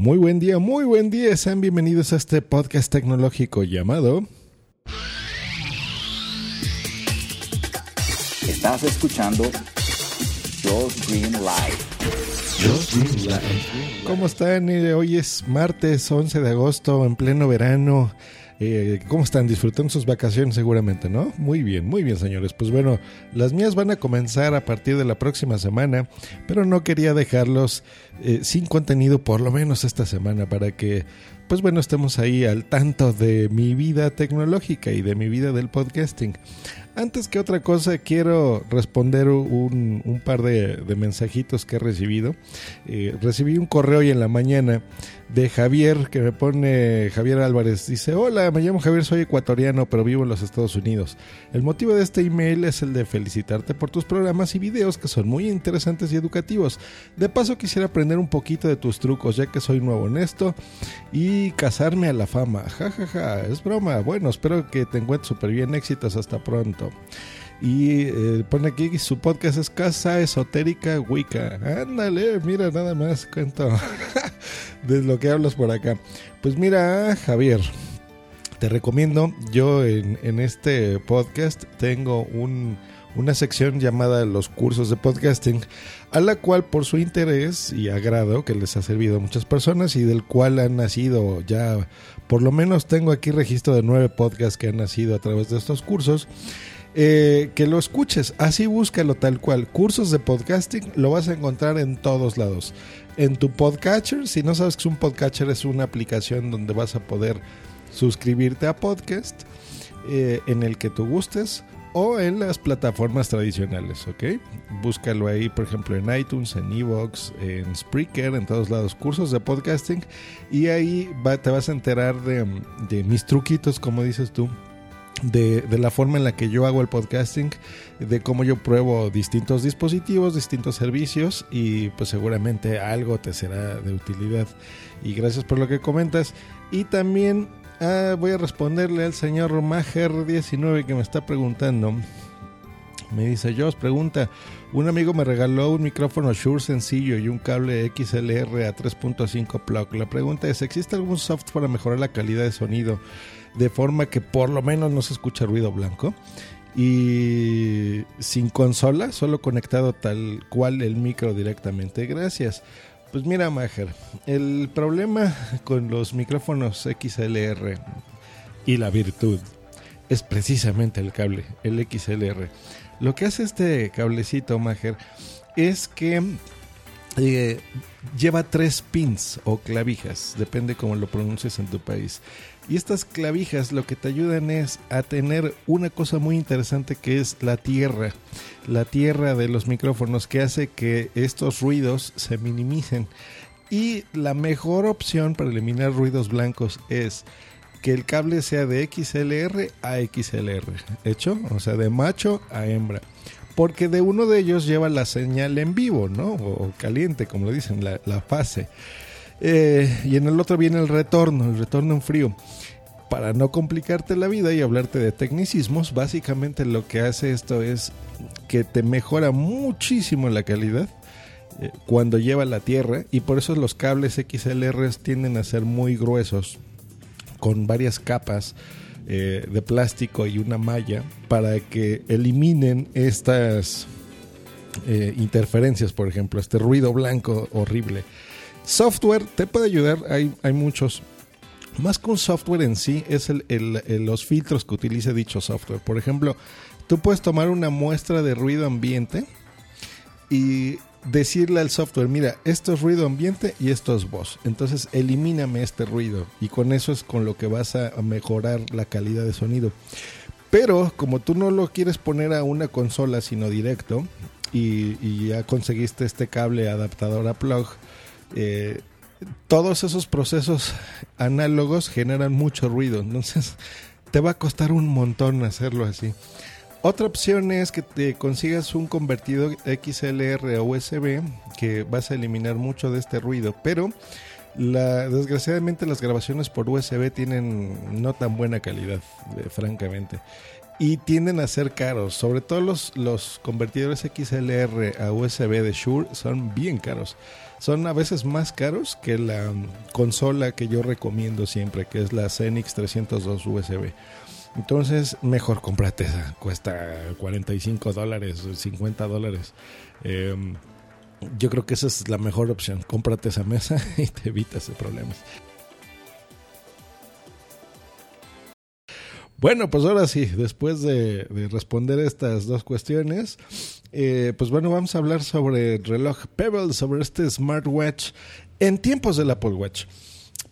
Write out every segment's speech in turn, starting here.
Muy buen día, muy buen día. Sean bienvenidos a este podcast tecnológico llamado Estás escuchando Josh Green Live. ¿Cómo están? Hoy es martes 11 de agosto, en pleno verano. Eh, ¿Cómo están? Disfrutando sus vacaciones seguramente, ¿no? Muy bien, muy bien, señores. Pues bueno, las mías van a comenzar a partir de la próxima semana, pero no quería dejarlos eh, sin contenido por lo menos esta semana para que, pues bueno, estemos ahí al tanto de mi vida tecnológica y de mi vida del podcasting. Antes que otra cosa, quiero responder un, par de, de mensajitos que he recibido. Eh, recibí un correo hoy en la mañana de Javier que me pone Javier Álvarez. Dice, hola, me llamo Javier, soy ecuatoriano, pero vivo en los Estados Unidos. El motivo de este email es el de felicitarte por tus programas y videos que son muy interesantes y educativos. De paso quisiera aprender un poquito de tus trucos, ya que soy nuevo en esto, y casarme a la fama. Ja, ja, ja, es broma. Bueno, espero que te encuentres súper bien. Éxitos, hasta pronto. Y eh, pone aquí que su podcast es Casa Esotérica Wicca. Ándale, mira nada más cuento de lo que hablas por acá. Pues mira, Javier, te recomiendo, yo en, en este podcast tengo un, una sección llamada los cursos de podcasting, a la cual por su interés y agrado que les ha servido a muchas personas y del cual han nacido ya, por lo menos tengo aquí registro de nueve podcasts que han nacido a través de estos cursos. Eh, que lo escuches, así búscalo tal cual. Cursos de podcasting lo vas a encontrar en todos lados. En tu podcatcher, si no sabes que es un podcatcher, es una aplicación donde vas a poder suscribirte a podcast eh, en el que tú gustes o en las plataformas tradicionales, ¿ok? Búscalo ahí, por ejemplo, en iTunes, en Evox, en Spreaker, en todos lados, cursos de podcasting y ahí te vas a enterar de, de mis truquitos, como dices tú, de, de la forma en la que yo hago el podcasting, de cómo yo pruebo distintos dispositivos, distintos servicios y pues seguramente algo te será de utilidad. Y gracias por lo que comentas. Y también ah, voy a responderle al señor Mager19 que me está preguntando. Me dice, yo os pregunta, un amigo me regaló un micrófono Shure sencillo y un cable XLR a 3.5 plug. La pregunta es, ¿existe algún software para mejorar la calidad de sonido de forma que por lo menos no se escucha ruido blanco? Y sin consola, solo conectado tal cual el micro directamente. Gracias. Pues mira, Mager, el problema con los micrófonos XLR y la virtud es precisamente el cable, el XLR. Lo que hace este cablecito, Mager, es que eh, lleva tres pins o clavijas, depende cómo lo pronuncies en tu país. Y estas clavijas lo que te ayudan es a tener una cosa muy interesante que es la tierra, la tierra de los micrófonos que hace que estos ruidos se minimicen. Y la mejor opción para eliminar ruidos blancos es que el cable sea de XLR a XLR, ¿hecho? O sea, de macho a hembra. Porque de uno de ellos lleva la señal en vivo, ¿no? O, caliente, como le dicen, la, la fase. Eh, y en el otro viene el retorno, el retorno en frío. Para no complicarte la vida y hablarte de tecnicismos, básicamente lo que hace esto es que te mejora muchísimo la calidad eh, cuando lleva la tierra y por eso los cables XLR tienden a ser muy gruesos con varias capas eh, de plástico y una malla para que eliminen estas eh, interferencias, por ejemplo, este ruido blanco horrible. Software te puede ayudar, hay, hay muchos. Más que un software en sí, es el- los filtros que utiliza dicho software. Por ejemplo, tú puedes tomar una muestra de ruido ambiente y decirle al software, mira, esto es ruido ambiente y esto es voz. Entonces elimíname este ruido y con eso es con lo que vas a mejorar la calidad de sonido. Pero como tú no lo quieres poner a una consola sino directo y, y ya conseguiste este cable adaptador a plug, eh, todos esos procesos análogos generan mucho ruido, entonces te va a costar un montón hacerlo así. Otra opción es que te consigas un convertidor XLR a USB que vas a eliminar mucho de este ruido, pero la, desgraciadamente las grabaciones por USB tienen no tan buena calidad, eh, francamente. Y tienden a ser caros, sobre todo los, los convertidores XLR a USB de Shure son bien caros. Son a veces más caros que la consola que yo recomiendo siempre, que es la Xenix 302 USB. Entonces, mejor cómprate esa. Cuesta 45 dólares, 50 dólares. Em, yo creo que esa es la mejor opción. Cómprate esa mesa y te evitas problemas. Bueno, pues ahora sí, después de, responder estas dos cuestiones, eh, pues bueno, vamos a hablar sobre el reloj Pebble, sobre este smartwatch en tiempos del Apple Watch.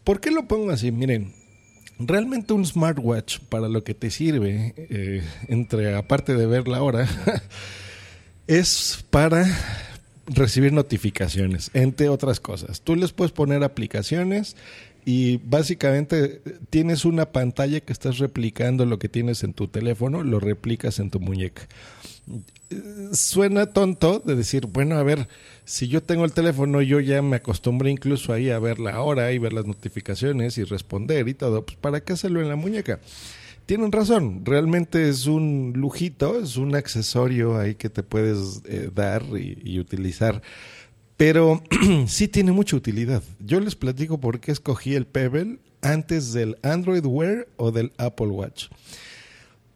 ¿Por qué lo pongo así? Miren, realmente un smartwatch para lo que te sirve, eh, entre aparte de ver la hora, es para recibir notificaciones, entre otras cosas. Tú les puedes poner aplicaciones y básicamente tienes una pantalla que estás replicando lo que tienes en tu teléfono, lo replicas en tu muñeca. Suena tonto de decir, bueno, a ver, si yo tengo el teléfono, yo ya me acostumbré incluso ahí a ver la hora y ver las notificaciones y responder y todo, pues ¿para qué hacerlo en la muñeca? Tienen razón, realmente es un lujito, es un accesorio ahí que te puedes eh, dar y utilizar pero sí tiene mucha utilidad. Yo les platico por qué escogí el Pebble antes del Android Wear o del Apple Watch.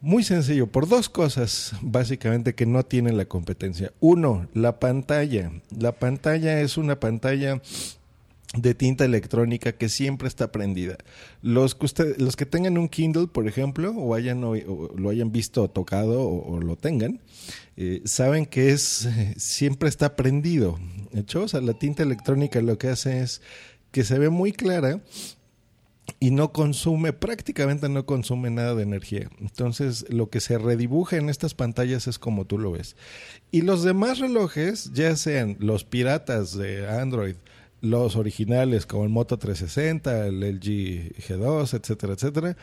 Muy sencillo, por dos cosas básicamente que no tienen la competencia. Uno, la pantalla. La pantalla es una pantalla de tinta electrónica que siempre está prendida. Los que, usted, los que tengan un Kindle, por ejemplo, o, hayan, lo hayan visto tocado o, lo tengan, eh, saben que es siempre está prendido. hecho, o sea, la tinta electrónica lo que hace es que se ve muy clara y no consume, prácticamente no consume nada de energía. Entonces, lo que se redibuja en estas pantallas es como tú lo ves. Y los demás relojes, ya sean los piratas de Android, los originales como el Moto 360, el LG G2, etcétera, etcétera,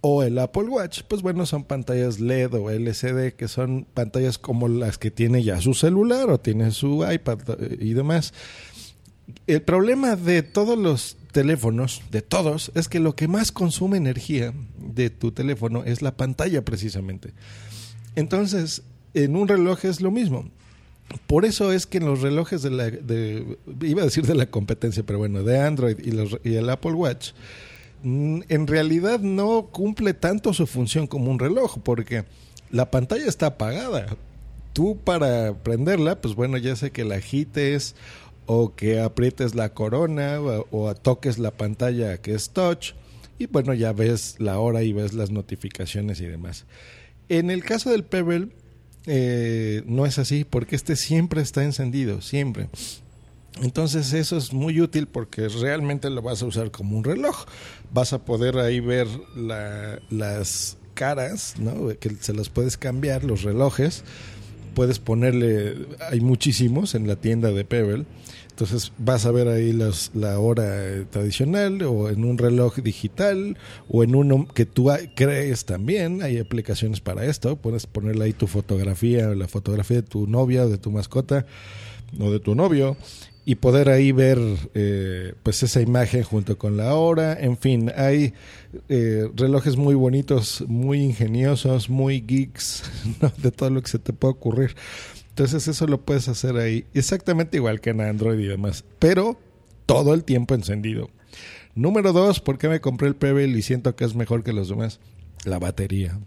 o el Apple Watch, pues bueno, son pantallas LED o LCD, que son pantallas como las que tiene ya su celular o tiene su iPad eh, y demás. El problema de todos los teléfonos, de todos, es que lo que más consume energía de tu teléfono es la pantalla precisamente. Entonces, en un reloj es lo mismo. Por eso es que en los relojes de la, iba a decir de la competencia, pero bueno, de Android y el Apple Watch, mm, en realidad no cumple tanto su función como un reloj, porque la pantalla está apagada. Tú para prenderla, pues bueno, ya sé que la agites o que aprietes la corona o, toques la pantalla que es touch y bueno, ya ves la hora y ves las notificaciones y demás. En el caso del Pebble, eh, no es así, porque este siempre está encendido, siempre. Entonces eso es muy útil porque realmente lo vas a usar como un reloj. Vas a poder ahí ver las caras, ¿no? que se las puedes cambiar, los relojes. Puedes ponerle, hay muchísimos en la tienda de Pebble entonces vas a ver ahí la hora eh, tradicional o en un reloj digital o en uno que tú crees también. Hay aplicaciones para esto. Puedes ponerle ahí tu fotografía, la fotografía de tu novia de tu mascota o de tu novio y poder ahí ver eh, pues esa imagen junto con la hora. En fin, hay eh, relojes muy bonitos, muy ingeniosos, muy geeks, de todo lo que se te puede ocurrir. Entonces eso lo puedes hacer ahí exactamente igual que en Android y demás, pero todo el tiempo encendido. Número dos, ¿por qué me compré el Pebble y siento que es mejor que los demás? La batería.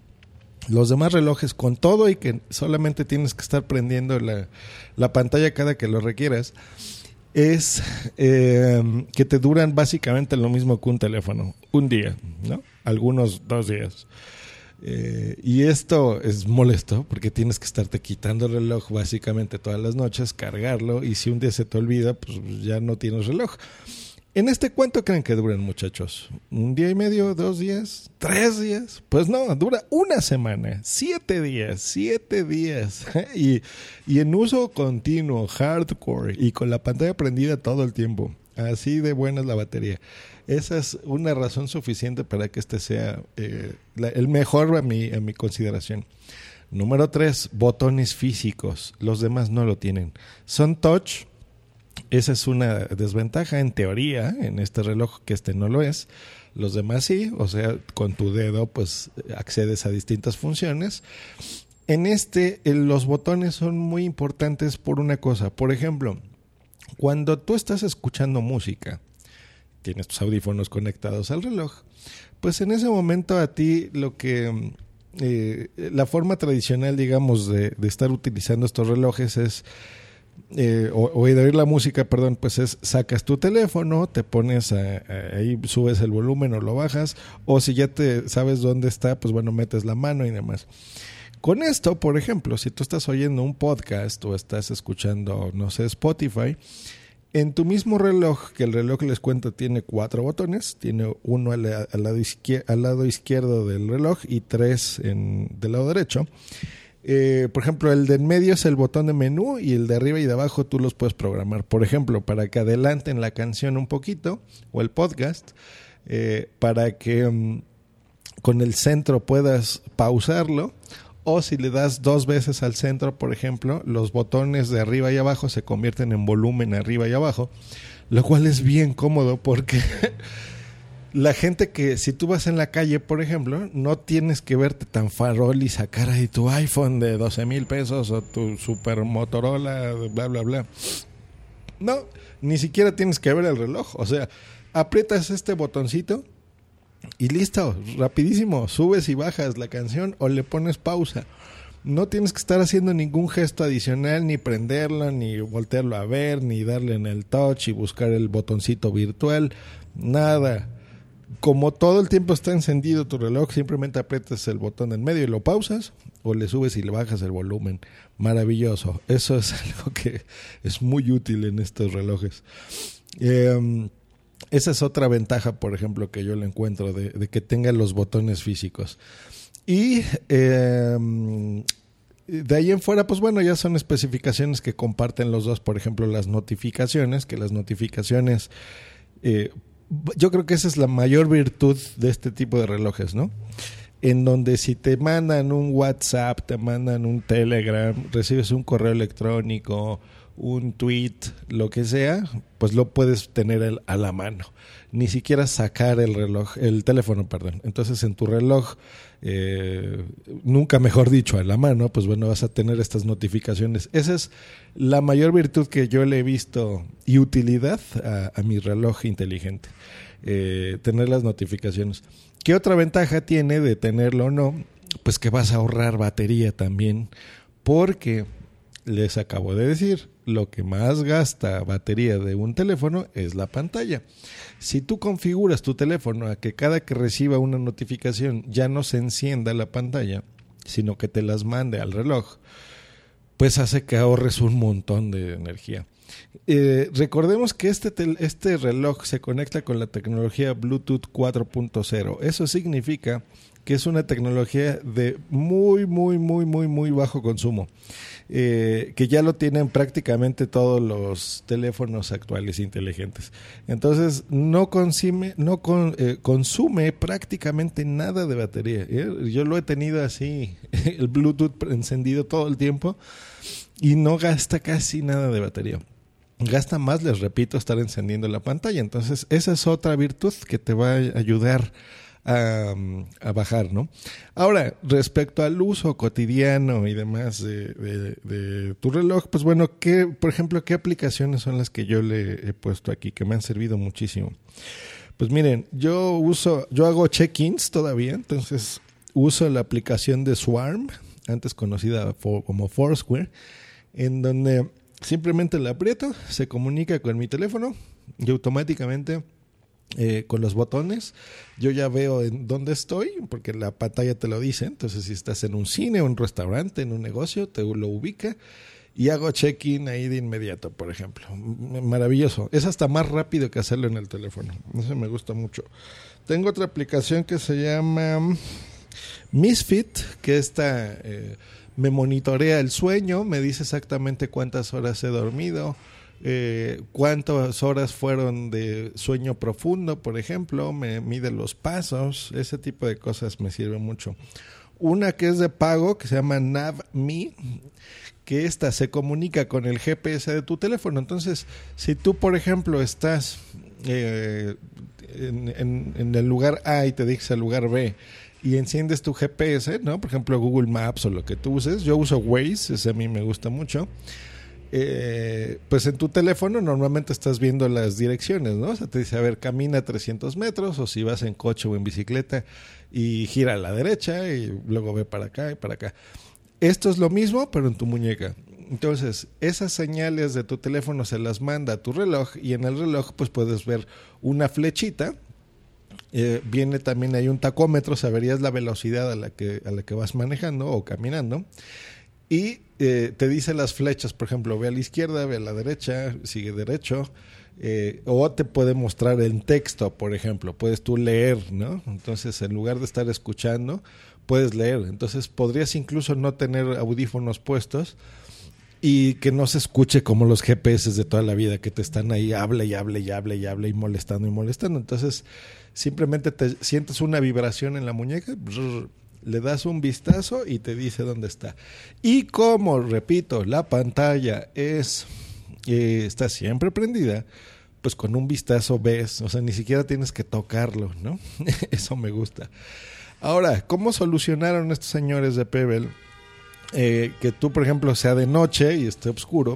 Los demás relojes con todo y que solamente tienes que estar prendiendo la, pantalla cada que lo requieras, es eh, que te duran básicamente lo mismo que un teléfono, un día, ¿no? Algunos dos días. Eh, y esto es molesto porque tienes que estarte quitando el reloj básicamente todas las noches, cargarlo y si un día se te olvida, pues ya no tienes reloj. En este cuánto creen que duran, muchachos? ¿Un día y medio? ¿Dos días? ¿Tres días? Pues no, dura una semana, siete días, siete días. y, y en uso continuo, hardcore y con la pantalla prendida todo el tiempo. Así de buena es la batería. Esa es una razón suficiente para que este sea eh, el mejor a mi, a mi consideración. Número tres, botones físicos. Los demás no lo tienen. Son touch. Esa es una desventaja en teoría en este reloj que este no lo es. Los demás sí, o sea, con tu dedo pues accedes a distintas funciones. En este eh, los botones son muy importantes por una cosa. Por ejemplo, cuando tú estás escuchando música, tienes tus audífonos conectados al reloj, pues en ese momento a ti lo que eh, la forma tradicional, digamos, de estar utilizando estos relojes es eh, o, oír la música, perdón, pues es sacas tu teléfono, te pones a- ahí, subes el volumen o lo bajas, o si ya te sabes dónde está, pues bueno, metes la mano y demás. Con esto, por ejemplo, si tú estás oyendo un podcast o estás escuchando, no sé, Spotify, en tu mismo reloj, que el reloj les cuento tiene cuatro botones, tiene uno al, al lado, al lado izquierdo del reloj y tres en, del lado derecho. Eh, por ejemplo, el de en medio es el botón de menú y el de arriba y de abajo tú los puedes programar. Por ejemplo, para que adelanten la canción un poquito o el podcast, eh, para que mm, con el centro puedas pausarlo o si le das dos veces al centro, por ejemplo, los botones de arriba y abajo se convierten en volumen arriba y abajo, lo cual es bien cómodo porque la gente que si tú vas en la calle, por ejemplo, no tienes que verte tan farol y sacar ahí tu iPhone de 12 mil pesos o tu super Motorola, bla, bla, bla. No, ni siquiera tienes que ver el reloj. O sea, aprietas este botoncito y listo, rapidísimo, subes y bajas la canción o le pones pausa. No tienes que estar haciendo ningún gesto adicional, ni prenderlo, ni voltearlo a ver, ni darle en el touch y buscar el botoncito virtual, nada. Como todo el tiempo está encendido tu reloj, simplemente aprietas el botón en medio y lo pausas, o le subes y le bajas el volumen. Maravilloso. Eso es algo que es muy útil en estos relojes. Eh, esa es otra ventaja, por ejemplo, que yo le encuentro de, que tenga los botones físicos. Y eh, de ahí en fuera, pues bueno, ya son especificaciones que comparten los dos, por ejemplo, las notificaciones, que las notificaciones, eh, yo creo que esa es la mayor virtud de este tipo de relojes, ¿no? En donde si te mandan un WhatsApp, te mandan un Telegram, recibes un correo electrónico, un tweet, lo que sea, pues lo puedes tener a la mano. Ni siquiera sacar el reloj, el teléfono, perdón. Entonces en tu reloj, eh, nunca mejor dicho, a la mano, pues bueno, vas a tener estas notificaciones. Esa es la mayor virtud que yo le he visto y utilidad a, mi reloj inteligente. eh, tener las notificaciones. ¿Qué otra ventaja tiene de tenerlo o no? Pues que vas a ahorrar batería también, porque les acabo de decir, lo que más gasta batería de un teléfono es la pantalla. Si tú configuras tu teléfono a que cada que reciba una notificación ya no se encienda la pantalla, sino que te las mande al reloj, pues hace que ahorres un montón de energía. Eh, recordemos que este, este reloj se conecta con la tecnología Bluetooth 4.0. Eso significa que es una tecnología de muy, muy, muy, muy, muy bajo consumo. Eh, que ya lo tienen prácticamente todos los teléfonos actuales inteligentes. Entonces, no consume, no eh, consume prácticamente nada de batería. ¿eh? Yo lo he tenido así, el Bluetooth encendido todo el tiempo y no gasta casi nada de batería. Gasta más, les repito, estar encendiendo la pantalla. Entonces, esa es otra virtud que te va a ayudar a, bajar, ¿no? Ahora, respecto al uso cotidiano y demás de, de- tu reloj, pues bueno, ¿qué, por ejemplo, ¿qué aplicaciones son las que yo le he puesto aquí que me han servido muchísimo? Pues miren, yo uso, yo hago check-ins todavía, entonces uso la aplicación de Swarm, antes conocida como Foursquare, en donde simplemente la aprieto, se comunica con mi teléfono y automáticamente eh, con los botones yo ya veo en dónde estoy, porque la pantalla te lo dice, entonces si estás en un cine, un restaurante, en un negocio, te lo ubica y hago check-in ahí de inmediato, por ejemplo. Maravilloso. Es hasta más rápido que hacerlo en el teléfono. Eso me gusta mucho. Tengo otra aplicación que se llama Misfit, que esta eh, me monitorea el sueño, me dice exactamente cuántas horas he dormido, eh, cuántas horas fueron de sueño profundo, por ejemplo, me mide los pasos, ese tipo de cosas me sirve mucho. Una que es de pago, que se llama NavMe, que esta se comunica con el GPS de tu teléfono. Entonces, si tú, por ejemplo, estás eh, en, en- el lugar A y te dices al lugar B y enciendes tu GPS, ¿no? Por ejemplo, Google Maps o lo que tú uses. Yo uso Waze, ese a mí me gusta mucho. Eh, pues en tu teléfono normalmente estás viendo las direcciones, ¿no? O sea, te dice, a ver, camina 300 metros o si vas en coche o en bicicleta y gira a la derecha y luego ve para acá y para acá. Esto es lo mismo, pero en tu muñeca. Entonces, esas señales de tu teléfono se las manda a tu reloj y en el reloj pues puedes ver una flechita. Eh, viene también hay un tacómetro, saberías la velocidad a la que, a la que vas manejando o caminando. Y eh, te dice las flechas, por ejemplo, ve a la izquierda, ve a la derecha, sigue derecho. eh, o te puede mostrar en texto, por ejemplo, puedes tú leer, ¿no? Entonces, en lugar de estar escuchando, puedes leer. Entonces, podrías incluso no tener audífonos puestos y que no se escuche como los GPS de toda la vida que te están ahí, hable y hable y hable y hable y molestando y molestando. Entonces, simplemente te sientes una vibración en la muñeca, le das un vistazo y te dice dónde está. Y como, repito, la pantalla es eh, está siempre prendida, pues con un vistazo ves, o sea, ni siquiera tienes que tocarlo, ¿no? Eso me gusta. Ahora, ¿cómo solucionaron estos señores de Pebble? eh, que tú, por ejemplo, sea de noche y esté oscuro,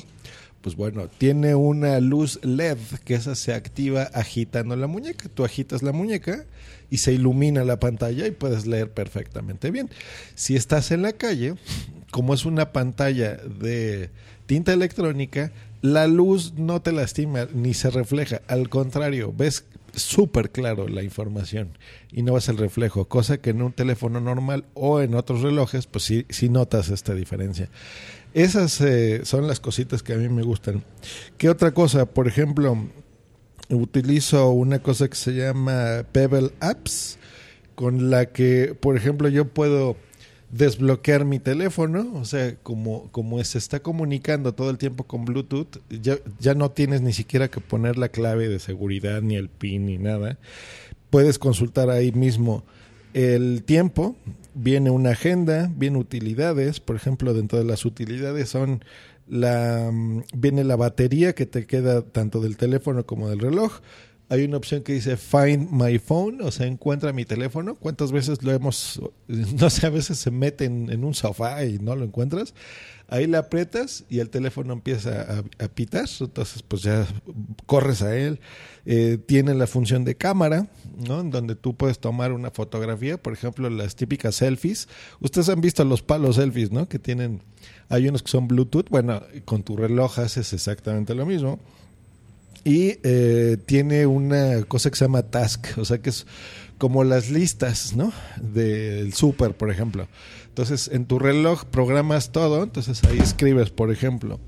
pues bueno, tiene una luz LED que esa se activa agitando la muñeca. Tú agitas la muñeca y se ilumina la pantalla y puedes leer perfectamente bien. Si estás en la calle, como es una pantalla de tinta electrónica, la luz no te lastima ni se refleja. Al contrario, ves súper claro la información y no ves el reflejo, cosa que en un teléfono normal o en otros relojes, pues sí, sí notas esta diferencia. Esas eh, son las cositas que a mí me gustan. ¿Qué otra cosa? Por ejemplo, utilizo una cosa que se llama Pebble Apps, con la que, por ejemplo, yo puedo desbloquear mi teléfono, o sea, como, como se está comunicando todo el tiempo con Bluetooth, ya, ya no tienes ni siquiera que poner la clave de seguridad, ni el PIN, ni nada. Puedes consultar ahí mismo el tiempo, viene una agenda, viene utilidades, por ejemplo, dentro de las utilidades son la mm, viene la batería que te queda tanto del teléfono como del reloj. Hay una opción que dice Find My Phone, o sea, encuentra mi teléfono. ¿Cuántas veces lo hemos, no sé, a veces se mete en, en un sofá y no lo encuentras? Ahí le aprietas y el teléfono empieza a, a pitar, entonces pues ya corres a él. Eh, tiene la función de cámara, ¿no? En donde tú puedes tomar una fotografía, por ejemplo, las típicas selfies. Ustedes han visto los palos selfies, ¿no? Que tienen, hay unos que son Bluetooth, bueno, con tu reloj haces exactamente lo mismo. Y eh, tiene una cosa que se llama task, o sea que es como las listas, ¿no? Del súper, por ejemplo. Entonces, en tu reloj programas todo, entonces ahí escribes, por ejemplo,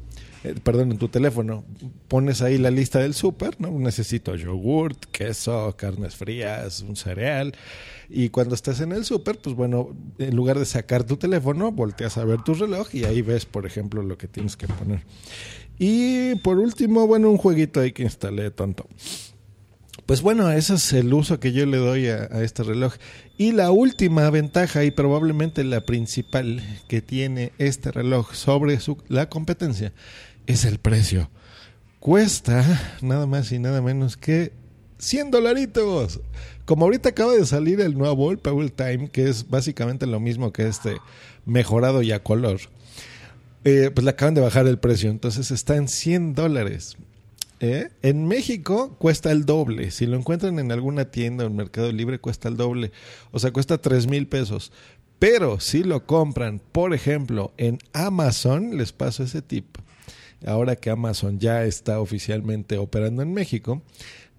eh, perdón, en tu teléfono, pones ahí la lista del súper, ¿no? Necesito yogurt, queso, carnes frías, un cereal. Y cuando estás en el súper, pues bueno, en lugar de sacar tu teléfono, volteas a ver tu reloj y ahí ves, por ejemplo, lo que tienes que poner. Y por último, bueno, un jueguito ahí que instalé tonto. Pues bueno, ese es el uso que yo le doy a, este reloj. Y la última ventaja y probablemente la principal que tiene este reloj sobre su, la competencia es el precio. Cuesta nada más y nada menos que 100 dolaritos. Como ahorita acaba de salir el nuevo, el Time, que es básicamente lo mismo que este mejorado y a color. Eh, pues le acaban de bajar el precio, entonces está en 100 dólares. ¿Eh? En México cuesta el doble. Si lo encuentran en alguna tienda o en Mercado Libre, cuesta el doble. O sea, cuesta 3 mil pesos. Pero si lo compran, por ejemplo, en Amazon, les paso ese tip. Ahora que Amazon ya está oficialmente operando en México,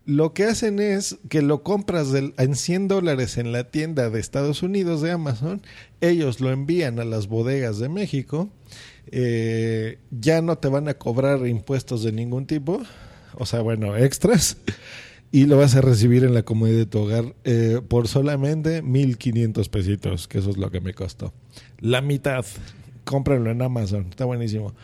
Lo que hacen es que lo compras en 100 dólares en la tienda de Estados Unidos de Amazon, ellos lo envían a las bodegas de México, eh, ya no te van a cobrar impuestos de ningún tipo, o sea, bueno, extras, y lo vas a recibir en la comodidad de tu hogar eh, por solamente 1500 pesitos, que eso es lo que me costó. La mitad. Cómprenlo en Amazon, está buenísimo.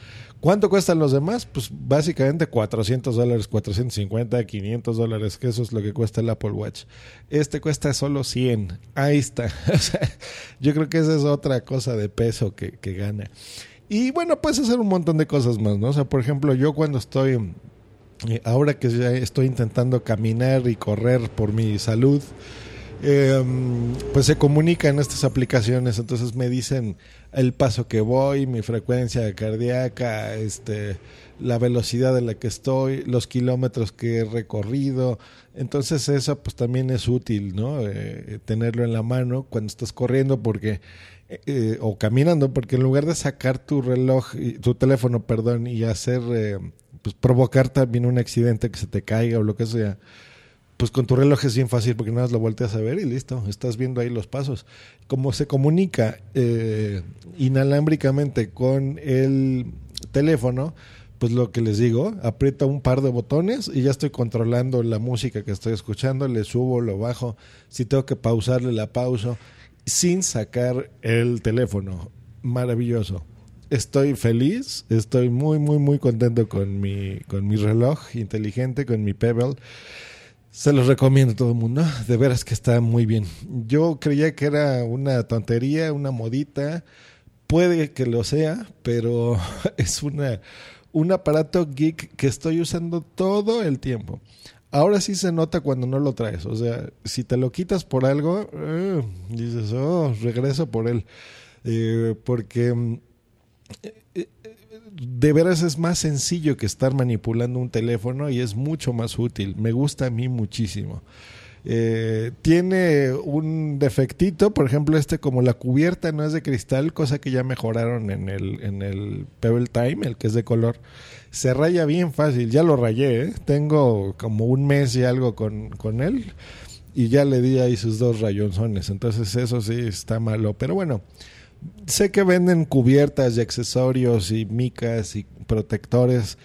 ¿Cuánto cuestan los demás? Pues básicamente 400 dólares, 450, 500 dólares, que eso es lo que cuesta el Apple Watch. Este cuesta solo 100. Ahí está. O sea, yo creo que esa es otra cosa de peso que, que gana. Y bueno, puedes hacer un montón de cosas más, ¿no? O sea, por ejemplo, yo cuando estoy, eh, ahora que estoy intentando caminar y correr por mi salud, eh, pues se comunican estas aplicaciones, entonces me dicen el paso que voy, mi frecuencia cardíaca, este, la velocidad de la que estoy, los kilómetros que he recorrido. Entonces eso pues también es útil, ¿no? Eh, tenerlo en la mano cuando estás corriendo porque eh, o caminando, porque en lugar de sacar tu reloj, tu teléfono, perdón, y hacer, eh, pues provocar también un accidente que se te caiga o lo que sea, pues con tu reloj es bien fácil porque nada más lo volteas a ver y listo, estás viendo ahí los pasos. Como se comunica eh, inalámbricamente con el teléfono, pues lo que les digo, aprieta un par de botones y ya estoy controlando la música que estoy escuchando, le subo, lo bajo, si tengo que pausarle la pauso sin sacar el teléfono. Maravilloso. Estoy feliz, estoy muy, muy, muy contento con mi, con mi reloj inteligente, con mi Pebble. Se los recomiendo a todo el mundo. De veras que está muy bien. Yo creía que era una tontería, una modita. Puede que lo sea, pero es una, un aparato geek que estoy usando todo el tiempo. Ahora sí se nota cuando no lo traes. O sea, si te lo quitas por algo, eh, dices, oh, regreso por él. Eh, porque mm, eh, de veras es más sencillo que estar manipulando un teléfono y es mucho más útil. Me gusta a mí muchísimo. Tiene un defectito, por ejemplo, este como la cubierta no es de cristal, cosa que ya mejoraron en el, en el Pebble Time, el que es de color se raya bien fácil. Ya lo rayé, ¿eh? tengo como un mes y algo con, con él y ya le di ahí sus dos rayonzones. Entonces eso sí está malo. Pero bueno, sé que venden cubiertas y accesorios y micas y protectores.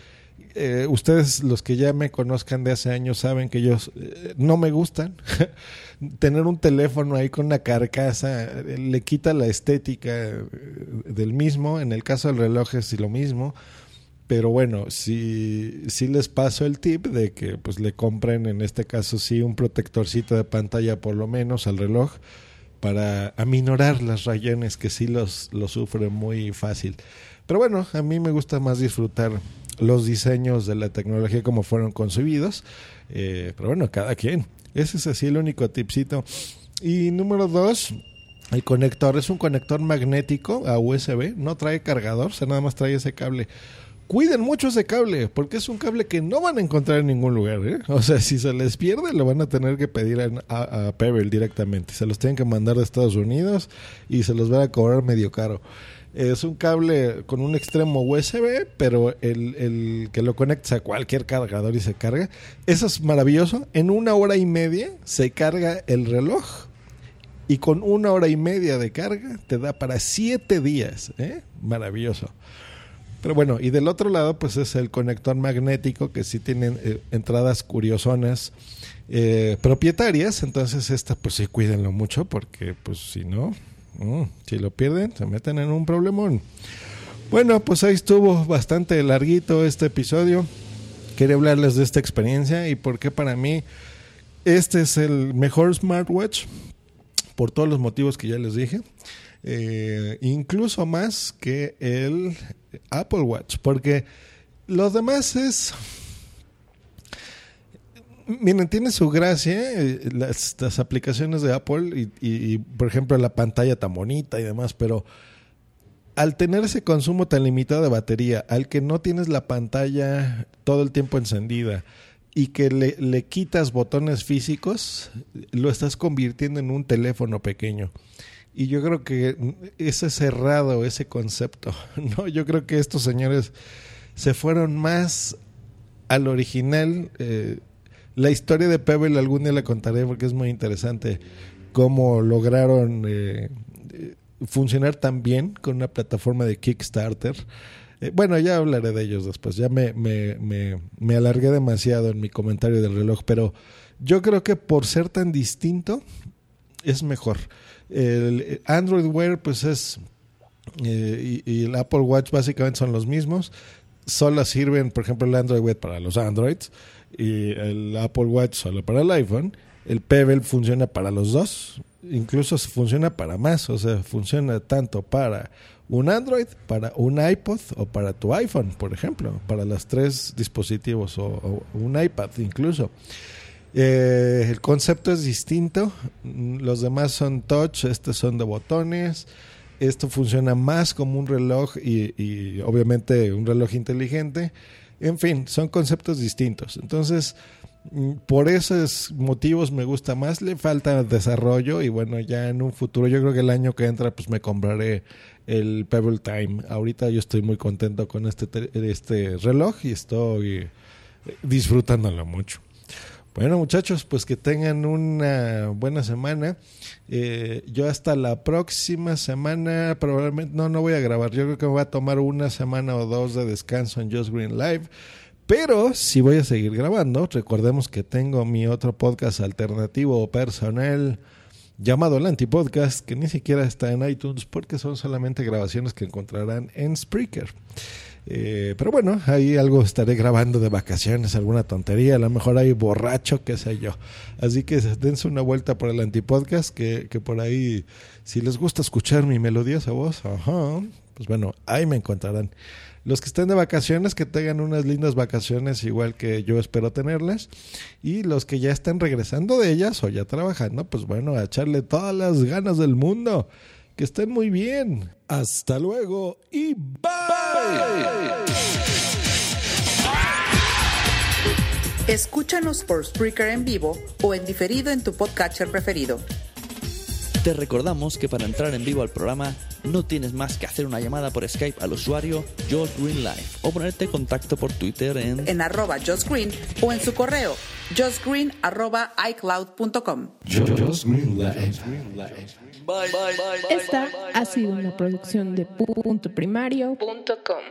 Eh, ustedes, los que ya me conozcan de hace años, saben que ellos eh, no me gustan. Tener un teléfono ahí con una carcasa le quita la estética del mismo. En el caso del reloj es lo mismo. Pero bueno, sí, sí les paso el tip de que pues le compren en este caso sí un protectorcito de pantalla por lo menos al reloj para aminorar las rayones que sí los, los sufren muy fácil. Pero bueno, a mí me gusta más disfrutar los diseños de la tecnología como fueron concebidos. Eh, pero bueno, cada quien. Ese es así el único tipcito. Y número dos, el conector es un conector magnético a USB. No trae cargador, o sea, nada más trae ese cable cuiden mucho ese cable, porque es un cable que no van a encontrar en ningún lugar. ¿eh? O sea, si se les pierde, lo van a tener que pedir a, Pebble directamente. Se los tienen que mandar de Estados Unidos y se los van a cobrar medio caro. Es un cable con un extremo USB, pero el, el que lo conecta a cualquier cargador y se carga. Eso es maravilloso. En una hora y media se carga el reloj. Y con una hora y media de carga te da para siete días. ¿eh? Maravilloso. Pero bueno, y del otro lado, pues es el conector magnético que sí tienen eh, entradas curiosonas eh, propietarias. Entonces, esta, pues sí, cuídenlo mucho porque, pues si no, mm, si lo pierden, se meten en un problemón. Bueno, pues ahí estuvo bastante larguito este episodio. Quería hablarles de esta experiencia y por qué para mí este es el mejor smartwatch por todos los motivos que ya les dije. Eh, incluso más que el Apple Watch, porque los demás es... Miren, tiene su gracia eh, las, aplicaciones de Apple y, por ejemplo, la pantalla tan bonita y demás, pero al tener ese consumo tan limitado de batería, al que no tienes la pantalla todo el tiempo encendida y que le, le quitas botones físicos, lo estás convirtiendo en un teléfono pequeño. Y yo creo que ese cerrado, ese concepto, ¿no? Yo creo que estos señores se fueron más al original, eh, La historia de Pebble algún día la contaré porque es muy interesante cómo lograron eh, funcionar tan bien con una plataforma de Kickstarter. Eh, bueno, ya hablaré de ellos después. Ya me, me, me alargué demasiado en mi comentario del reloj, pero yo creo que por ser tan distinto es mejor. El Android Wear pues es eh, y, el Apple Watch básicamente son los mismos. Solo sirven, por ejemplo, el Android Wear para los Androids y el Apple Watch solo para el iPhone. El Pebble funciona para los dos, incluso funciona para más, o sea, funciona tanto para un Android, para un iPod o para tu iPhone, por ejemplo, para los tres dispositivos o un iPad incluso. Eh, el concepto es distinto, los demás son touch, estos son de botones, esto funciona más como un reloj y, y obviamente un reloj inteligente. En fin, son conceptos distintos. Entonces, mm, por esos motivos me gusta más, le falta desarrollo y bueno, ya en un futuro, yo creo que el año que entra pues me compraré el Pebble Time. Ahorita yo estoy muy contento con este, te- este reloj y estoy disfrutándolo mucho. Bueno muchachos, pues que tengan una buena semana. Eh, yo hasta la próxima semana probablemente, no, no voy a grabar. Yo creo que me voy a tomar una semana o dos de descanso en Just Green Live. Pero si voy a seguir grabando, recordemos que tengo mi otro podcast alternativo o personal llamado el Antipodcast, que ni siquiera está en iTunes porque son solamente grabaciones que encontrarán en Spreaker. Eh, pero bueno, ahí algo estaré grabando de vacaciones, alguna tontería, a lo mejor hay borracho, qué sé yo. Así que dense una vuelta por el antipodcast, que, que por ahí, si les gusta escuchar mi melodiosa voz, ajá, pues bueno, ahí me encontrarán. Los que estén de vacaciones, que tengan unas lindas vacaciones, igual que yo espero tenerlas. Y los que ya estén regresando de ellas o ya trabajando, pues bueno, a echarle todas las ganas del mundo. Que estén muy bien. Hasta luego y bye. Escúchanos por Spreaker en vivo o en diferido en tu podcatcher preferido. Te recordamos que para entrar en vivo al programa no tienes más que hacer una llamada por Skype al usuario Josh Green Live o ponerte en contacto por Twitter en En arroba Josh Green o en su correo justgreen arroba iCloud.com. Esta ha sido una producción de punto primario.com.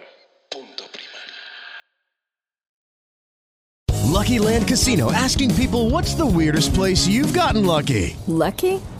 Lucky Land Casino asking people what's the weirdest place you've gotten lucky? Lucky?